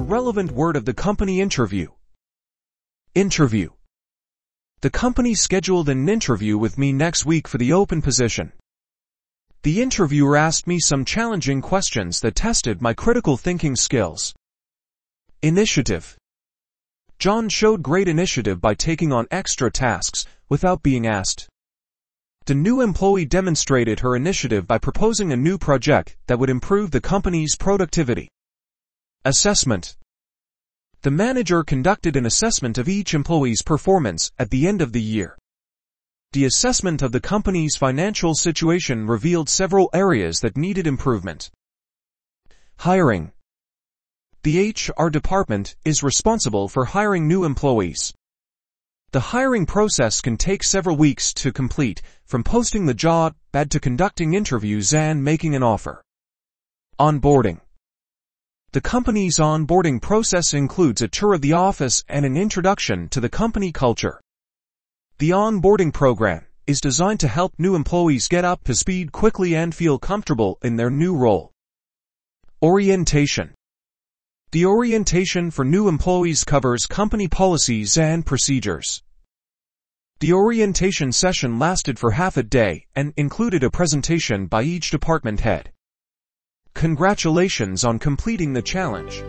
relevant word of the company interview. Interview. The company scheduled an interview with me next week for the open position. The interviewer asked me some challenging questions that tested my critical thinking skills. Initiative. John showed great initiative by taking on extra tasks without being asked. The new employee demonstrated her initiative by proposing a new project that would improve the company's productivity. Assessment. The manager conducted an assessment of each employee's performance at the end of the year. The assessment of the company's financial situation revealed several areas that needed improvement. Hiring. The HR department is responsible for hiring new employees. The hiring process can take several weeks to complete, from posting the job ad to conducting interviews and making an offer. Onboarding. The company's onboarding process includes a tour of the office and an introduction to the company culture. The onboarding program is designed to help new employees get up to speed quickly and feel comfortable in their new role. Orientation. The orientation for new employees covers company policies and procedures. The orientation session lasted for half a day and included a presentation by each department head. Congratulations on completing the challenge.